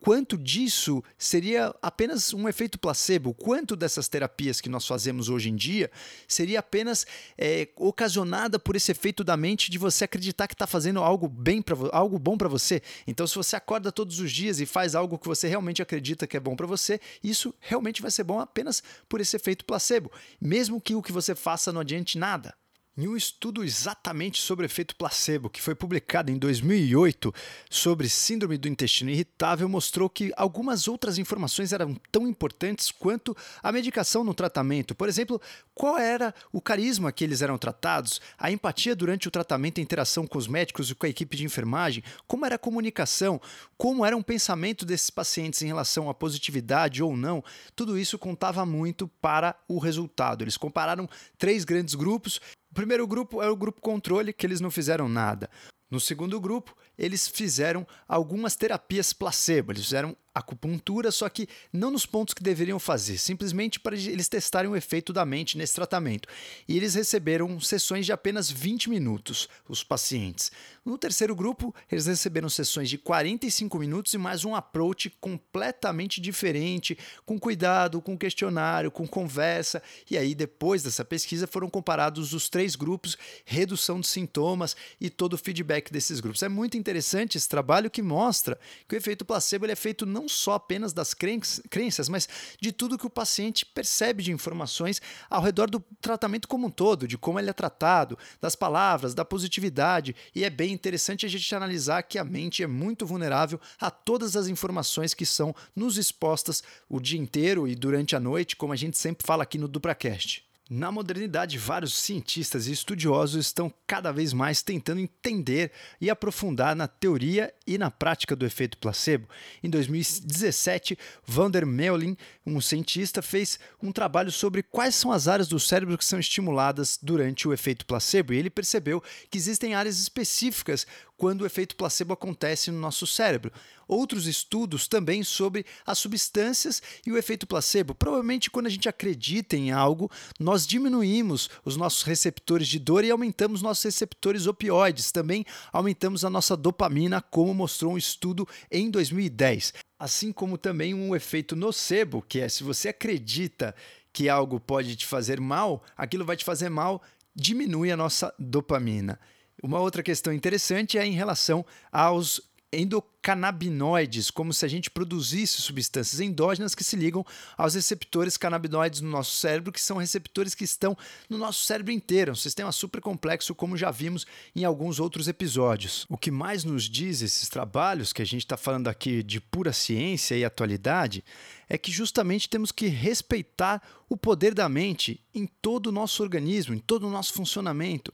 quanto disso seria apenas um efeito placebo, quanto dessas terapias que nós fazemos hoje em dia seria apenas é, ocasionada por esse efeito da mente de você acreditar que está fazendo algo bem para algo bom para você. Então, se você acorda todos os dias e faz algo que você realmente acredita que é bom para você, isso realmente vai ser bom apenas por esse efeito placebo, mesmo que o que você faça não adiante nada. Em um estudo exatamente sobre o efeito placebo, que foi publicado em 2008 sobre síndrome do intestino irritável, mostrou que algumas outras informações eram tão importantes quanto a medicação no tratamento. Por exemplo, qual era o carisma que eles eram tratados, a empatia durante o tratamento, a interação com os médicos e com a equipe de enfermagem, como era a comunicação, como era um pensamento desses pacientes em relação à positividade ou não. Tudo isso contava muito para o resultado. Eles compararam três grandes grupos o primeiro grupo é o grupo controle, que eles não fizeram nada. No segundo grupo, eles fizeram algumas terapias placebo, eles fizeram acupuntura, só que não nos pontos que deveriam fazer, simplesmente para eles testarem o efeito da mente nesse tratamento. E eles receberam sessões de apenas 20 minutos, os pacientes. No terceiro grupo, eles receberam sessões de 45 minutos e mais um approach completamente diferente, com cuidado, com questionário, com conversa. E aí, depois dessa pesquisa, foram comparados os três grupos, redução de sintomas e todo o feedback desses grupos. É muito interessante esse trabalho que mostra que o efeito placebo é feito não só apenas das crenças, mas de tudo que o paciente percebe de informações ao redor do tratamento como um todo, de como ele é tratado, das palavras, da positividade. E é bem interessante a gente analisar que a mente é muito vulnerável a todas as informações que são nos expostas o dia inteiro e durante a noite, como a gente sempre fala aqui no Dupracast. Na modernidade, vários cientistas e estudiosos estão cada vez mais tentando entender e aprofundar na teoria e na prática do efeito placebo. Em 2017, Vander Meulin, um cientista, fez um trabalho sobre quais são as áreas do cérebro que são estimuladas durante o efeito placebo, e ele percebeu que existem áreas específicas quando o efeito placebo acontece no nosso cérebro. Outros estudos também sobre as substâncias e o efeito placebo. Provavelmente, quando a gente acredita em algo, nós diminuímos os nossos receptores de dor e aumentamos nossos receptores opioides. Também aumentamos a nossa dopamina, como mostrou um estudo em 2010. Assim como também um efeito nocebo, que é se você acredita que algo pode te fazer mal, aquilo vai te fazer mal, diminui a nossa dopamina. Uma outra questão interessante é em relação aos endocannabinoides, como se a gente produzisse substâncias endógenas que se ligam aos receptores canabinoides no nosso cérebro, que são receptores que estão no nosso cérebro inteiro, um sistema super complexo, como já vimos em alguns outros episódios. O que mais nos diz esses trabalhos, que a gente está falando aqui de pura ciência e atualidade, é que justamente temos que respeitar o poder da mente em todo o nosso organismo, em todo o nosso funcionamento.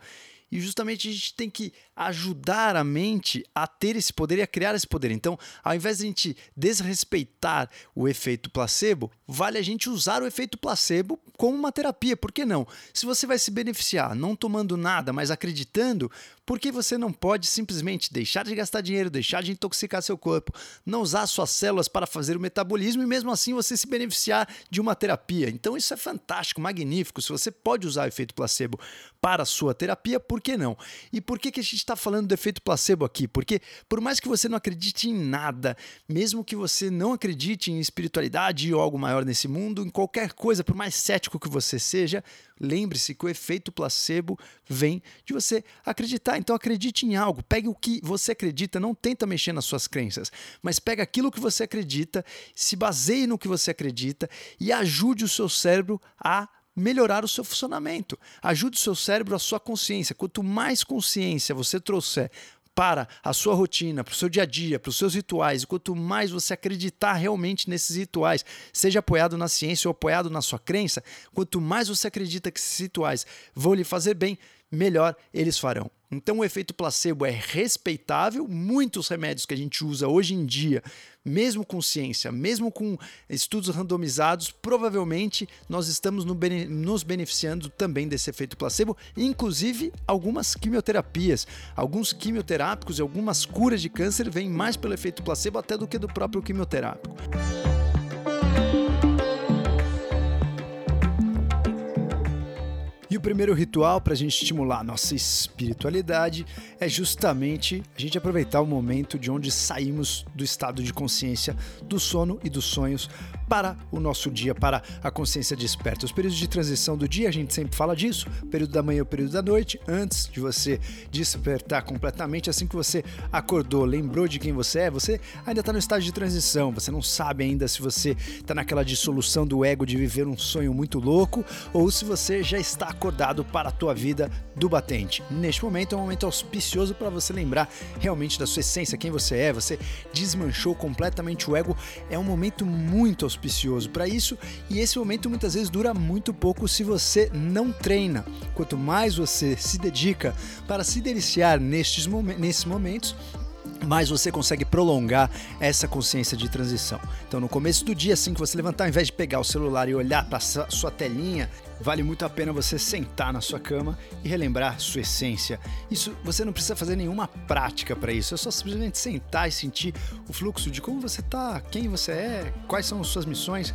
E justamente a gente tem que ajudar a mente a ter esse poder e a criar esse poder. Então, ao invés de a gente desrespeitar o efeito placebo, vale a gente usar o efeito placebo como uma terapia. Por que não? Se você vai se beneficiar não tomando nada, mas acreditando, por que você não pode simplesmente deixar de gastar dinheiro, deixar de intoxicar seu corpo, não usar suas células para fazer o metabolismo e mesmo assim você se beneficiar de uma terapia? Então, isso é fantástico, magnífico. Se você pode usar o efeito placebo para a sua terapia, por que não? E por que, que a gente está falando do efeito placebo aqui? Porque por mais que você não acredite em nada, mesmo que você não acredite em espiritualidade ou algo maior nesse mundo, em qualquer coisa, por mais cético que você seja, lembre-se que o efeito placebo vem de você acreditar. Então acredite em algo, pegue o que você acredita, não tenta mexer nas suas crenças, mas pega aquilo que você acredita, se baseie no que você acredita e ajude o seu cérebro a melhorar o seu funcionamento. Ajude o seu cérebro, a sua consciência. Quanto mais consciência você trouxer para a sua rotina, para o seu dia a dia, para os seus rituais, quanto mais você acreditar realmente nesses rituais, seja apoiado na ciência ou apoiado na sua crença, quanto mais você acredita que esses rituais vão lhe fazer bem, melhor eles farão. Então o efeito placebo é respeitável. Muitos remédios que a gente usa hoje em dia, mesmo com ciência, mesmo com estudos randomizados, provavelmente nós estamos no bene nos beneficiando também desse efeito placebo, inclusive algumas quimioterapias, alguns quimioterápicos e algumas curas de câncer vêm mais pelo efeito placebo até do que do próprio quimioterápico. Primeiro ritual para a gente estimular a nossa espiritualidade é justamente a gente aproveitar o momento de onde saímos do estado de consciência do sono e dos sonhos para o nosso dia, para a consciência desperta. Os períodos de transição do dia, a gente sempre fala disso, período da manhã e período da noite, antes de você despertar completamente, assim que você acordou, lembrou de quem você é, você ainda está no estágio de transição, você não sabe ainda se você está naquela dissolução do ego de viver um sonho muito louco ou se você já está acordado para a tua vida do batente. Neste momento é um momento auspicioso para você lembrar realmente da sua essência, quem você é, você desmanchou completamente o ego, é um momento muito auspicioso auspicioso para isso e esse momento muitas vezes dura muito pouco se você não treina. Quanto mais você se dedica para se deliciar nestes, nesses momentos, mais você consegue prolongar essa consciência de transição. Então, no começo do dia, assim que você levantar, ao invés de pegar o celular e olhar para sua telinha, vale muito a pena você sentar na sua cama e relembrar sua essência. Isso você não precisa fazer nenhuma prática para isso, é só simplesmente sentar e sentir o fluxo de como você está, quem você é, quais são as suas missões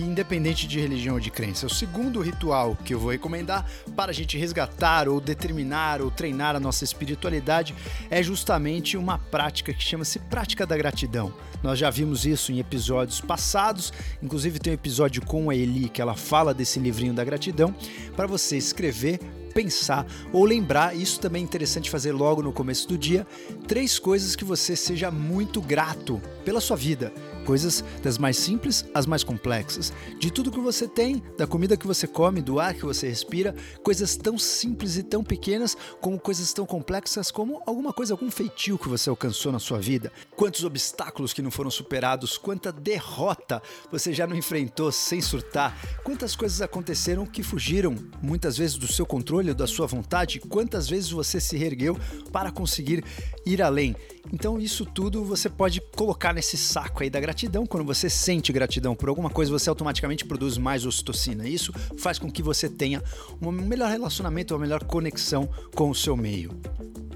independente de religião ou de crença. O segundo ritual que eu vou recomendar para a gente resgatar ou determinar ou treinar a nossa espiritualidade é justamente uma prática que chama-se prática da gratidão. Nós já vimos isso em episódios passados, inclusive tem um episódio com a Eli que ela fala desse livrinho da gratidão para você escrever pensar ou lembrar, isso também é interessante fazer logo no começo do dia, três coisas que você seja muito grato pela sua vida coisas das mais simples às mais complexas. De tudo que você tem, da comida que você come, do ar que você respira, coisas tão simples e tão pequenas como coisas tão complexas como alguma coisa, algum feitio que você alcançou na sua vida. Quantos obstáculos que não foram superados, quanta derrota você já não enfrentou sem surtar, quantas coisas aconteceram que fugiram muitas vezes do seu controle ou da sua vontade, quantas vezes você se reergueu para conseguir ir além. Então, isso tudo você pode colocar nesse saco aí da gratidão. Quando você sente gratidão por alguma coisa, você automaticamente produz mais ocitocina. Isso faz com que você tenha um melhor relacionamento, uma melhor conexão com o seu meio.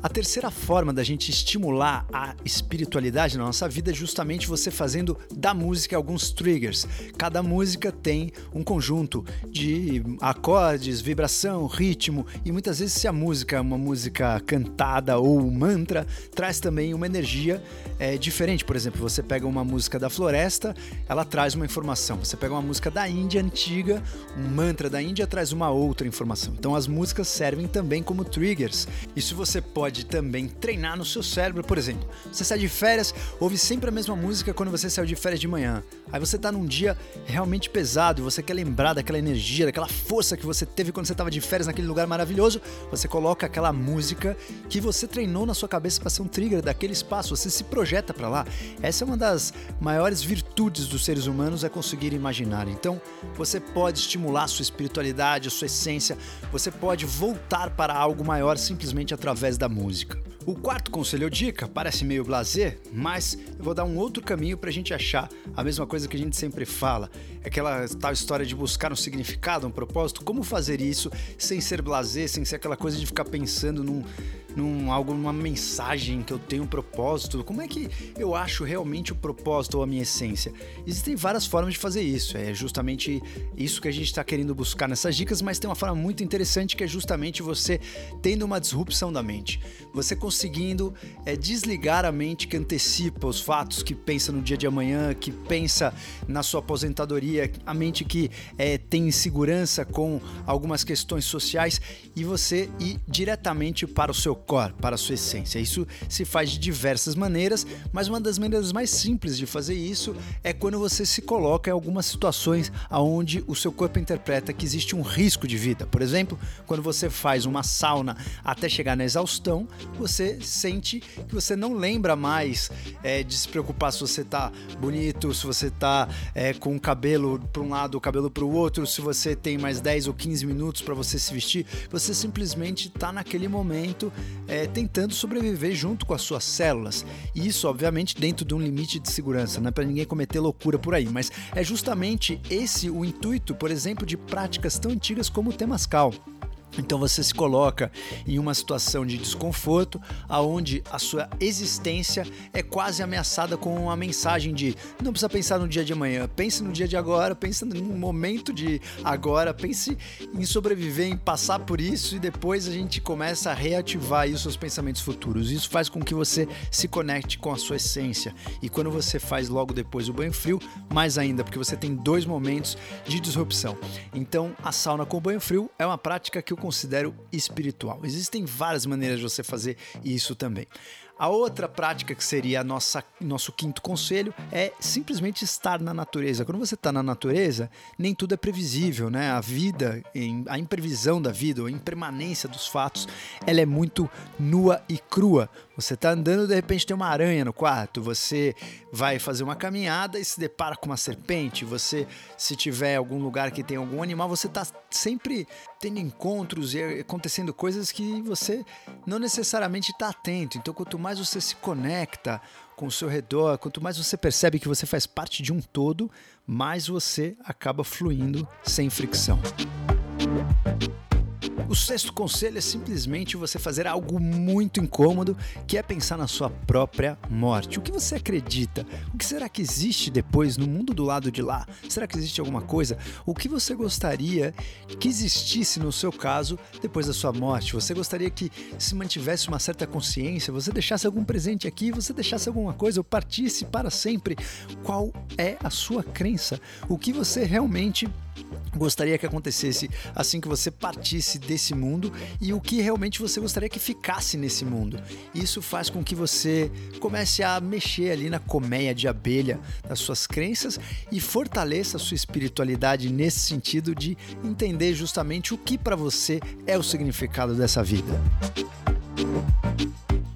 A terceira forma da gente estimular a espiritualidade na nossa vida é justamente você fazendo da música alguns triggers. Cada música tem um conjunto de acordes, vibração, ritmo e muitas vezes se a música é uma música cantada ou um mantra, traz também uma energia é, diferente. Por exemplo, você pega uma música da floresta, ela traz uma informação. Você pega uma música da Índia antiga, um mantra da Índia traz uma outra informação. Então as músicas servem também como triggers. Isso você pode também treinar no seu cérebro. Por exemplo, você sai de férias, ouve sempre a mesma música quando você saiu de férias de manhã. Aí você está num dia realmente pesado e você quer lembrar daquela energia, daquela força que você teve quando você estava de férias naquele lugar maravilhoso. Você coloca aquela música que você treinou na sua cabeça para ser um trigger daquele espaço. Você se projeta para lá. Essa é uma das maiores virtudes dos seres humanos é conseguir imaginar. Então, você pode estimular sua espiritualidade, a sua essência. Você pode voltar para algo maior simplesmente através da música. O quarto conselho ou dica parece meio blazer, mas eu vou dar um outro caminho para a gente achar a mesma coisa que a gente sempre fala. Aquela tal história de buscar um significado, um propósito. Como fazer isso sem ser blazer, sem ser aquela coisa de ficar pensando num, num algo, numa mensagem que eu tenho um propósito. Como é que eu acho realmente o propósito ou a minha essência? Existem várias formas de fazer isso. É justamente isso que a gente está querendo buscar nessas dicas, mas tem uma forma muito interessante que é justamente você tendo uma disrupção da mente. Você conseguindo é, desligar a mente que antecipa os fatos, que pensa no dia de amanhã, que pensa na sua aposentadoria, a mente que é, tem insegurança com algumas questões sociais e você ir diretamente para o seu core, para a sua essência. Isso se faz de diversas maneiras, mas uma das maneiras mais simples de fazer isso é quando você se coloca em algumas situações onde o seu corpo interpreta que existe um risco de vida. Por exemplo, quando você faz uma sauna até chegar na exaustão, você sente que você não lembra mais é, de se preocupar se você está bonito, se você está é, com o cabelo para um lado, o cabelo para o outro, se você tem mais 10 ou 15 minutos para você se vestir. Você simplesmente está naquele momento é, tentando sobreviver junto com as suas células. E isso, obviamente, dentro de um limite de segurança, não é para ninguém cometer loucura por aí, mas é justamente esse o intuito, por exemplo, de práticas tão antigas como o Temascal. Então você se coloca em uma situação de desconforto, aonde a sua existência é quase ameaçada com uma mensagem de não precisa pensar no dia de amanhã, pense no dia de agora, pense no momento de agora, pense em sobreviver, em passar por isso e depois a gente começa a reativar os seus pensamentos futuros. Isso faz com que você se conecte com a sua essência. E quando você faz logo depois o banho frio, mais ainda, porque você tem dois momentos de disrupção. Então, a sauna com banho frio é uma prática que eu considero espiritual. Existem várias maneiras de você fazer isso também. A outra prática que seria a nossa, nosso quinto conselho é simplesmente estar na natureza. Quando você está na natureza, nem tudo é previsível, né? A vida, a imprevisão da vida, a impermanência dos fatos, ela é muito nua e crua. Você está andando, de repente tem uma aranha no quarto, você vai fazer uma caminhada e se depara com uma serpente, você, se tiver algum lugar que tem algum animal, você está sempre tendo encontros e acontecendo coisas que você não necessariamente está atento. Então, quanto mais você se conecta com o seu redor, quanto mais você percebe que você faz parte de um todo, mais você acaba fluindo sem fricção. O sexto conselho é simplesmente você fazer algo muito incômodo, que é pensar na sua própria morte. O que você acredita? O que será que existe depois no mundo do lado de lá? Será que existe alguma coisa? O que você gostaria que existisse no seu caso depois da sua morte? Você gostaria que se mantivesse uma certa consciência, você deixasse algum presente aqui, você deixasse alguma coisa ou partisse para sempre? Qual é a sua crença? O que você realmente gostaria que acontecesse assim que você partisse desse mundo e o que realmente você gostaria que ficasse nesse mundo. Isso faz com que você comece a mexer ali na colmeia de abelha das suas crenças e fortaleça a sua espiritualidade nesse sentido de entender justamente o que para você é o significado dessa vida.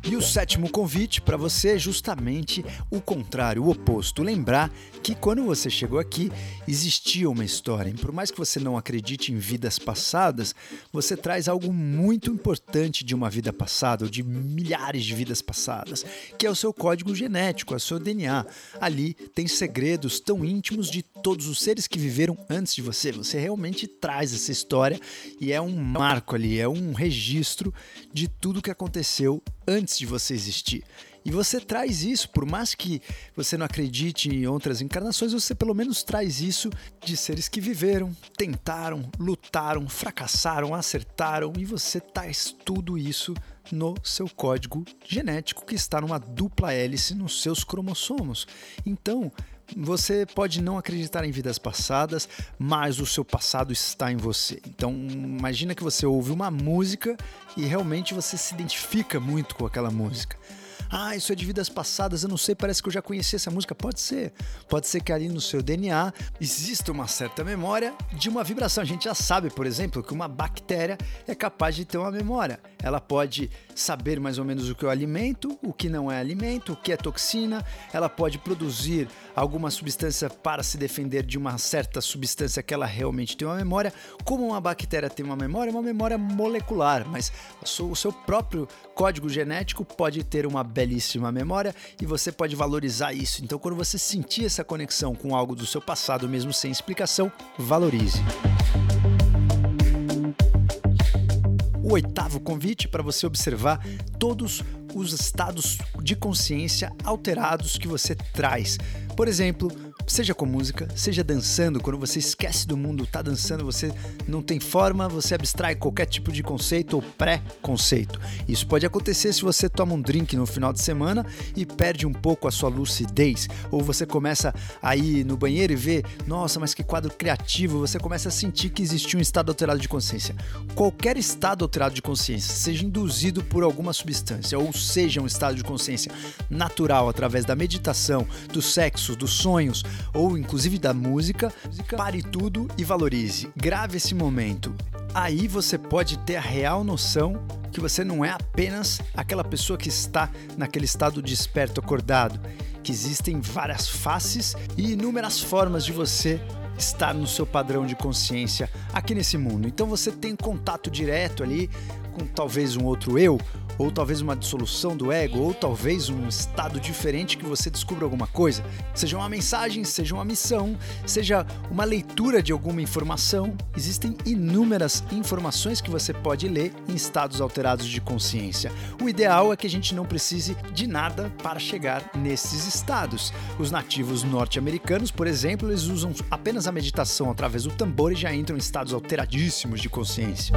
E o sétimo convite para você é justamente o contrário, o oposto. Lembrar que quando você chegou aqui existia uma história. E por mais que você não acredite em vidas passadas, você traz algo muito importante de uma vida passada, ou de milhares de vidas passadas, que é o seu código genético, é o seu DNA. Ali tem segredos tão íntimos de todos os seres que viveram antes de você. Você realmente traz essa história e é um marco ali, é um registro de tudo que aconteceu antes de você existir. E você traz isso, por mais que você não acredite em outras encarnações, você pelo menos traz isso de seres que viveram, tentaram, lutaram, fracassaram, acertaram e você traz tudo isso no seu código genético que está numa dupla hélice nos seus cromossomos. Então, você pode não acreditar em vidas passadas, mas o seu passado está em você. Então, imagina que você ouve uma música e realmente você se identifica muito com aquela música. Ah, isso é de vidas passadas, eu não sei, parece que eu já conheci essa música. Pode ser. Pode ser que ali no seu DNA exista uma certa memória de uma vibração. A gente já sabe, por exemplo, que uma bactéria é capaz de ter uma memória. Ela pode saber mais ou menos o que é alimento, o que não é alimento, o que é toxina. Ela pode produzir alguma substância para se defender de uma certa substância que ela realmente tem uma memória. Como uma bactéria tem uma memória, é uma memória molecular, mas o seu próprio código genético pode ter uma belíssima memória e você pode valorizar isso. Então, quando você sentir essa conexão com algo do seu passado, mesmo sem explicação, valorize. O oitavo convite para você observar todos os estados de consciência alterados que você traz. Por exemplo, Seja com música, seja dançando, quando você esquece do mundo, tá dançando, você não tem forma, você abstrai qualquer tipo de conceito ou pré-conceito. Isso pode acontecer se você toma um drink no final de semana e perde um pouco a sua lucidez, ou você começa a ir no banheiro e ver, nossa, mas que quadro criativo, você começa a sentir que existe um estado alterado de consciência. Qualquer estado alterado de consciência, seja induzido por alguma substância, ou seja um estado de consciência natural através da meditação, do sexo, dos sonhos, ou inclusive da música, pare tudo e valorize. Grave esse momento. Aí você pode ter a real noção que você não é apenas aquela pessoa que está naquele estado desperto acordado, que existem várias faces e inúmeras formas de você estar no seu padrão de consciência aqui nesse mundo. Então você tem contato direto ali com talvez um outro eu, ou talvez uma dissolução do ego, ou talvez um estado diferente que você descubra alguma coisa. Seja uma mensagem, seja uma missão, seja uma leitura de alguma informação, existem inúmeras informações que você pode ler em estados alterados de consciência. O ideal é que a gente não precise de nada para chegar nesses estados. Os nativos norte-americanos, por exemplo, eles usam apenas a meditação através do tambor e já entram em estados alteradíssimos de consciência.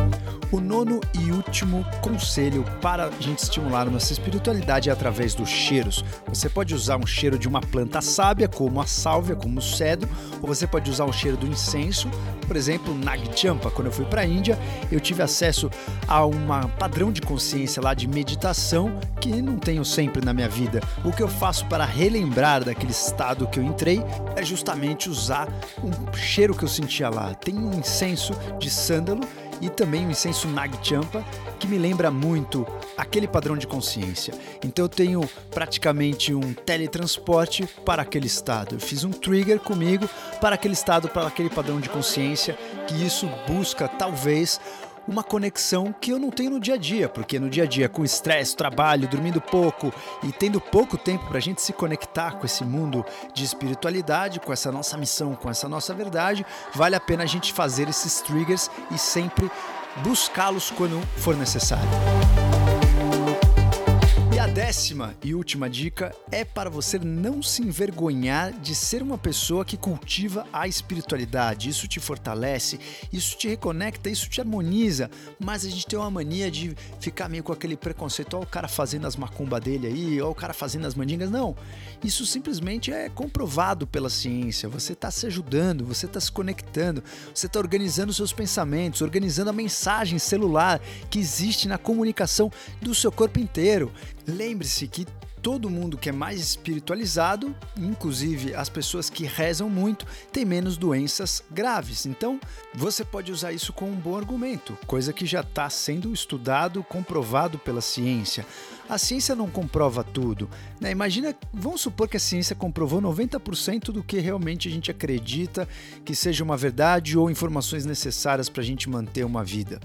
O nono e último conselho para a gente estimular nossa espiritualidade através dos cheiros. Você pode usar um cheiro de uma planta sábia, como a sálvia, como o cedro, ou você pode usar o cheiro do incenso, por exemplo, Nag Champa. Quando eu fui para a Índia, eu tive acesso a um padrão de consciência lá de meditação que não tenho sempre na minha vida. O que eu faço para relembrar daquele estado que eu entrei é justamente usar um cheiro que eu sentia lá. Tem um incenso de sândalo e também o incenso Nag Champa, que me lembra muito aquele padrão de consciência. Então eu tenho praticamente um teletransporte para aquele estado. Eu fiz um trigger comigo para aquele estado, para aquele padrão de consciência, que isso busca talvez uma conexão que eu não tenho no dia a dia, porque no dia a dia, com estresse, trabalho, dormindo pouco e tendo pouco tempo para a gente se conectar com esse mundo de espiritualidade, com essa nossa missão, com essa nossa verdade, vale a pena a gente fazer esses triggers e sempre buscá-los quando for necessário décima e última dica é para você não se envergonhar de ser uma pessoa que cultiva a espiritualidade. Isso te fortalece, isso te reconecta, isso te harmoniza. Mas a gente tem uma mania de ficar meio com aquele preconceito: ó, o cara fazendo as macumbas dele aí, ó, o cara fazendo as mandingas. Não, isso simplesmente é comprovado pela ciência. Você está se ajudando, você está se conectando, você está organizando seus pensamentos, organizando a mensagem celular que existe na comunicação do seu corpo inteiro. Lembre-se que todo mundo que é mais espiritualizado, inclusive as pessoas que rezam muito, tem menos doenças graves. Então, você pode usar isso como um bom argumento, coisa que já está sendo estudado, comprovado pela ciência. A ciência não comprova tudo. Né? Imagina, vamos supor que a ciência comprovou 90% do que realmente a gente acredita que seja uma verdade ou informações necessárias para a gente manter uma vida.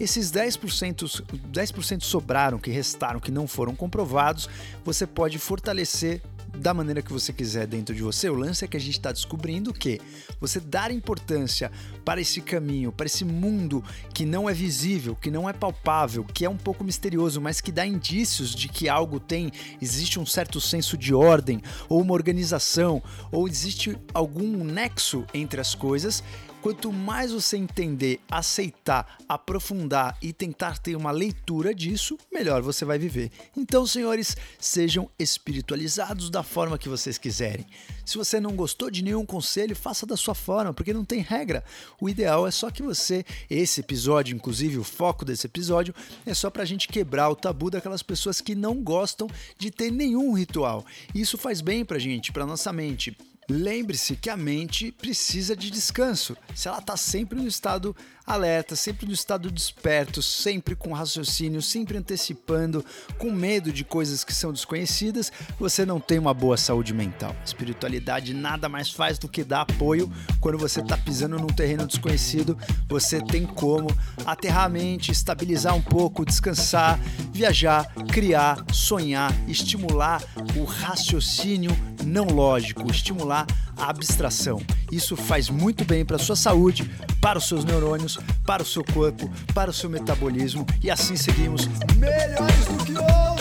Esses 10%, 10% sobraram, que restaram, que não foram comprovados, você pode fortalecer da maneira que você quiser dentro de você. O lance é que a gente está descobrindo que você dar importância para esse caminho, para esse mundo que não é visível, que não é palpável, que é um pouco misterioso, mas que dá indícios de que algo tem, existe um certo senso de ordem, ou uma organização, ou existe algum nexo entre as coisas Quanto mais você entender, aceitar, aprofundar e tentar ter uma leitura disso, melhor você vai viver. Então, senhores, sejam espiritualizados da forma que vocês quiserem. Se você não gostou de nenhum conselho, faça da sua forma, porque não tem regra. O ideal é só que você, esse episódio, inclusive o foco desse episódio, é só pra gente quebrar o tabu daquelas pessoas que não gostam de ter nenhum ritual. Isso faz bem pra gente, pra nossa mente. Lembre-se que a mente precisa de descanso. Se ela está sempre no estado alerta, sempre no estado desperto, sempre com raciocínio, sempre antecipando, com medo de coisas que são desconhecidas, você não tem uma boa saúde mental. Espiritualidade nada mais faz do que dar apoio quando você está pisando num terreno desconhecido. Você tem como aterrar a mente, estabilizar um pouco, descansar, viajar, criar, sonhar, estimular o raciocínio não lógico, estimular a abstração. Isso faz muito bem para a sua saúde, para os seus neurônios, para o seu corpo, para o seu metabolismo e assim seguimos melhores do que ontem.